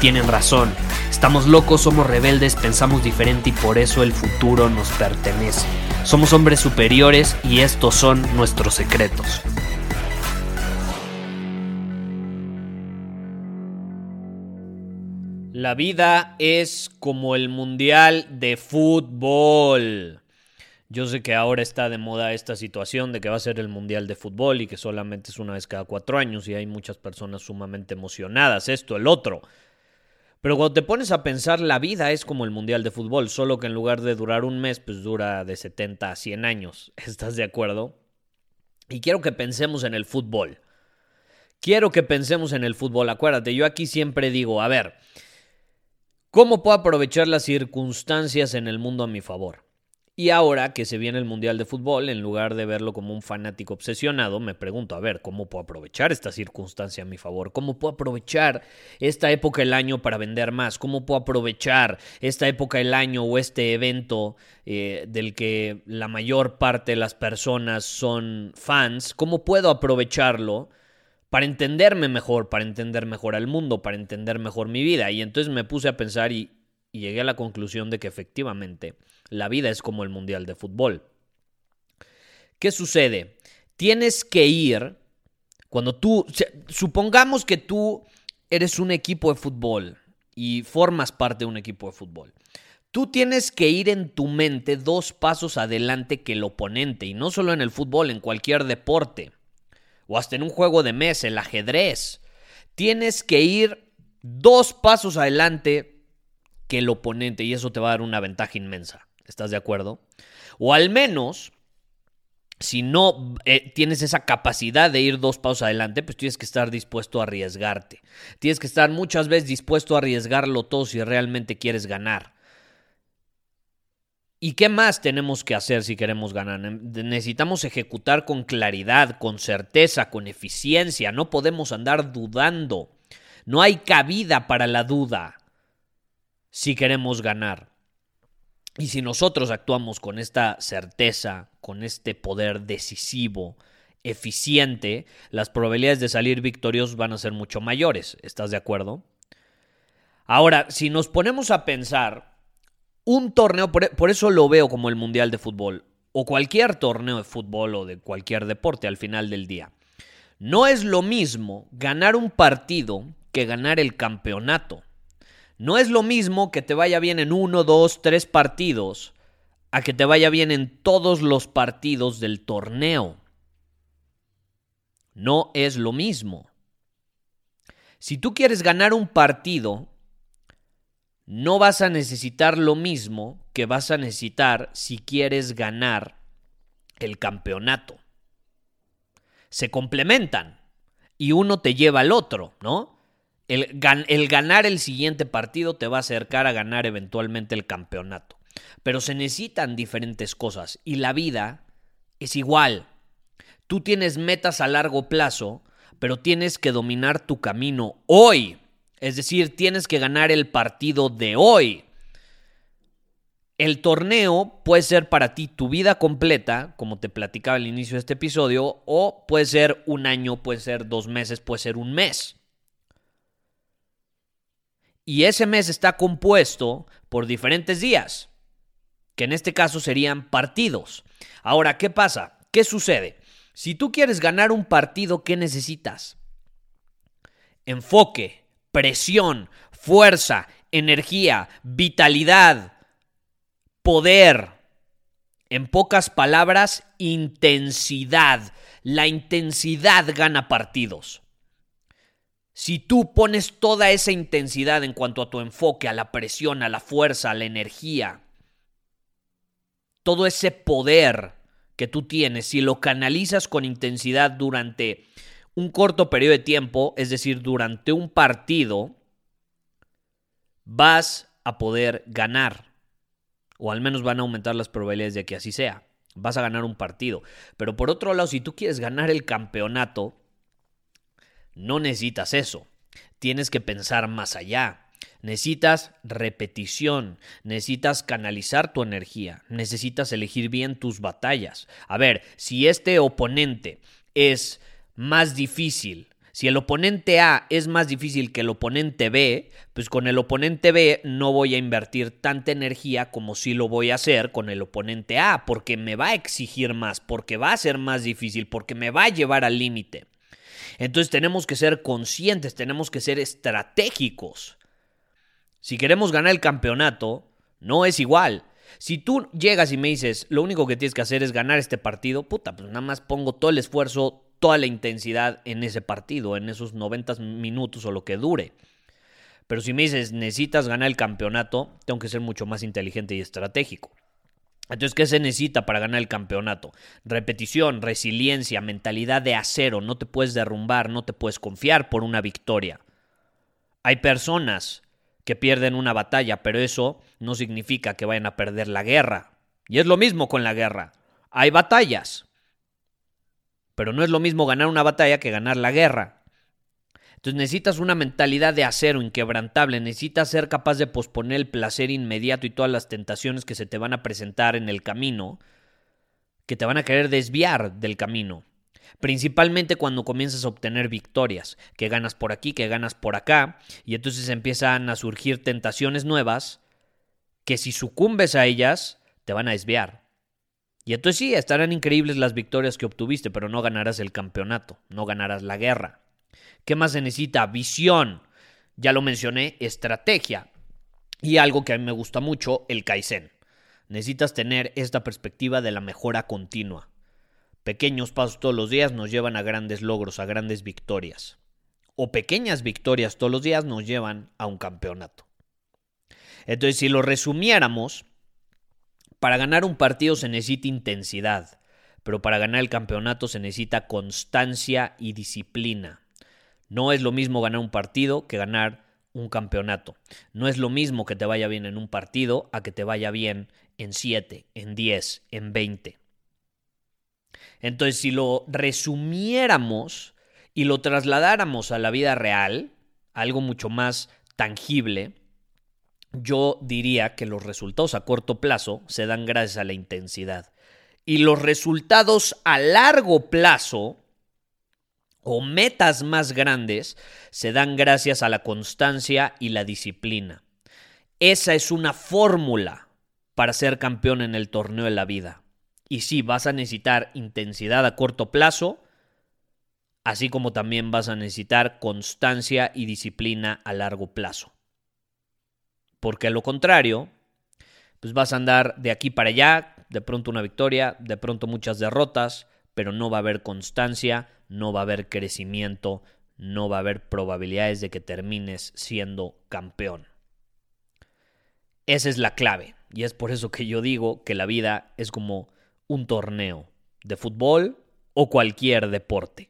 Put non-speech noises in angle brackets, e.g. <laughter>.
tienen razón. Estamos locos, somos rebeldes, pensamos diferente y por eso el futuro nos pertenece. Somos hombres superiores y estos son nuestros secretos. La vida es como el mundial de fútbol. Yo sé que ahora está de moda esta situación de que va a ser el mundial de fútbol y que solamente es una vez cada cuatro años y hay muchas personas sumamente emocionadas, esto, el otro. Pero cuando te pones a pensar, la vida es como el mundial de fútbol, solo que en lugar de durar un mes, pues dura de 70 a 100 años. <laughs> ¿Estás de acuerdo? Y quiero que pensemos en el fútbol. Quiero que pensemos en el fútbol. Acuérdate, yo aquí siempre digo, a ver, ¿cómo puedo aprovechar las circunstancias en el mundo a mi favor? Y ahora que se viene el Mundial de Fútbol, en lugar de verlo como un fanático obsesionado, me pregunto, a ver, ¿cómo puedo aprovechar esta circunstancia a mi favor? ¿Cómo puedo aprovechar esta época del año para vender más? ¿Cómo puedo aprovechar esta época del año o este evento eh, del que la mayor parte de las personas son fans? ¿Cómo puedo aprovecharlo? para entenderme mejor, para entender mejor al mundo, para entender mejor mi vida. Y entonces me puse a pensar y, y llegué a la conclusión de que efectivamente la vida es como el Mundial de Fútbol. ¿Qué sucede? Tienes que ir, cuando tú, supongamos que tú eres un equipo de fútbol y formas parte de un equipo de fútbol. Tú tienes que ir en tu mente dos pasos adelante que el oponente, y no solo en el fútbol, en cualquier deporte, o hasta en un juego de mesa, el ajedrez. Tienes que ir dos pasos adelante que el oponente, y eso te va a dar una ventaja inmensa. ¿Estás de acuerdo? O al menos, si no eh, tienes esa capacidad de ir dos pasos adelante, pues tienes que estar dispuesto a arriesgarte. Tienes que estar muchas veces dispuesto a arriesgarlo todo si realmente quieres ganar. ¿Y qué más tenemos que hacer si queremos ganar? Necesitamos ejecutar con claridad, con certeza, con eficiencia. No podemos andar dudando. No hay cabida para la duda si queremos ganar. Y si nosotros actuamos con esta certeza, con este poder decisivo, eficiente, las probabilidades de salir victoriosos van a ser mucho mayores. ¿Estás de acuerdo? Ahora, si nos ponemos a pensar, un torneo, por, eso lo veo como el Mundial de Fútbol, o cualquier torneo de fútbol o de cualquier deporte al final del día. No es lo mismo ganar un partido que ganar el campeonato. No es lo mismo que te vaya bien en uno, dos, tres partidos a que te vaya bien en todos los partidos del torneo. No es lo mismo. Si tú quieres ganar un partido, no vas a necesitar lo mismo que vas a necesitar si quieres ganar el campeonato. Se complementan y uno te lleva al otro, ¿no? El, ganar el siguiente partido te va a acercar a ganar eventualmente el campeonato. Pero se necesitan diferentes cosas y la vida es igual. Tú tienes metas a largo plazo, pero tienes que dominar tu camino hoy. Es decir, tienes que ganar el partido de hoy. El torneo puede ser para ti tu vida completa, como te platicaba al inicio de este episodio, o puede ser un año, puede ser dos meses, puede ser un mes. Y ese mes está compuesto por diferentes días, que en este caso serían partidos. Ahora, ¿qué pasa? ¿Qué sucede? Si tú quieres ganar un partido, ¿qué necesitas? Enfoque, presión, fuerza, energía, vitalidad, poder. En pocas palabras, intensidad. La intensidad gana partidos. Si tú pones toda esa intensidad en cuanto a tu enfoque, a la presión, a la fuerza, a la energía, todo ese poder que tú tienes, si lo canalizas con intensidad durante un corto periodo de tiempo, es decir, durante un partido, vas a poder ganar. O al menos van a aumentar las probabilidades de que así sea. Vas a ganar un partido. Pero por otro lado, si tú quieres ganar el campeonato, no necesitas eso. Tienes que pensar más allá. Necesitas repetición, necesitas canalizar tu energía, necesitas elegir bien tus batallas. A ver, si este oponente es más difícil, si el oponente A es más difícil que el oponente B, pues con el oponente B no voy a invertir tanta energía como si lo voy a hacer con el oponente A, porque me va a exigir más, porque va a ser más difícil, porque me va a llevar al límite. Entonces tenemos que ser conscientes, tenemos que ser estratégicos. Si queremos ganar el campeonato, no es igual. Si tú llegas y me dices, lo único que tienes que hacer es ganar este partido, puta, pues nada más pongo todo el esfuerzo, toda la intensidad en ese partido, en esos 90 minutos o lo que dure. Pero si me dices, necesitas ganar el campeonato, tengo que ser mucho más inteligente y estratégico. Entonces, ¿qué se necesita para ganar el campeonato? Repetición, resiliencia, mentalidad de acero, no te puedes derrumbar, no te puedes confiar por una victoria. Hay personas que pierden una batalla, pero eso no significa que vayan a perder la guerra. Y es lo mismo con la guerra. Hay batallas, pero no es lo mismo ganar una batalla que ganar la guerra. Entonces necesitas una mentalidad de acero inquebrantable, necesitas ser capaz de posponer el placer inmediato y todas las tentaciones que se te van a presentar en el camino, que te van a querer desviar del camino. Principalmente cuando comienzas a obtener victorias, que ganas por aquí, que ganas por acá, y entonces empiezan a surgir tentaciones nuevas que si sucumbes a ellas, te van a desviar. Y entonces sí, estarán increíbles las victorias que obtuviste, pero no ganarás el campeonato, no ganarás la guerra. ¿Qué más se necesita? Visión. Ya lo mencioné, estrategia. Y algo que a mí me gusta mucho, el Kaizen. Necesitas tener esta perspectiva de la mejora continua. Pequeños pasos todos los días nos llevan a grandes logros, a grandes victorias. O pequeñas victorias todos los días nos llevan a un campeonato. Entonces, si lo resumiéramos, para ganar un partido se necesita intensidad, pero para ganar el campeonato se necesita constancia y disciplina. No es lo mismo ganar un partido que ganar un campeonato. No es lo mismo que te vaya bien en un partido a que te vaya bien en 7, en 10, en 20. Entonces, si lo resumiéramos y lo trasladáramos a la vida real, algo mucho más tangible, yo diría que los resultados a corto plazo se dan gracias a la intensidad. Y los resultados a largo plazo o metas más grandes se dan gracias a la constancia y la disciplina. Esa es una fórmula para ser campeón en el torneo de la vida. Y sí, vas a necesitar intensidad a corto plazo, así como también vas a necesitar constancia y disciplina a largo plazo. Porque a lo contrario, pues vas a andar de aquí para allá, de pronto una victoria, de pronto muchas derrotas, pero no va a haber constancia, no va a haber crecimiento, no va a haber probabilidades de que termines siendo campeón. Esa es la clave y es por eso que yo digo que la vida es como un torneo de fútbol o cualquier deporte.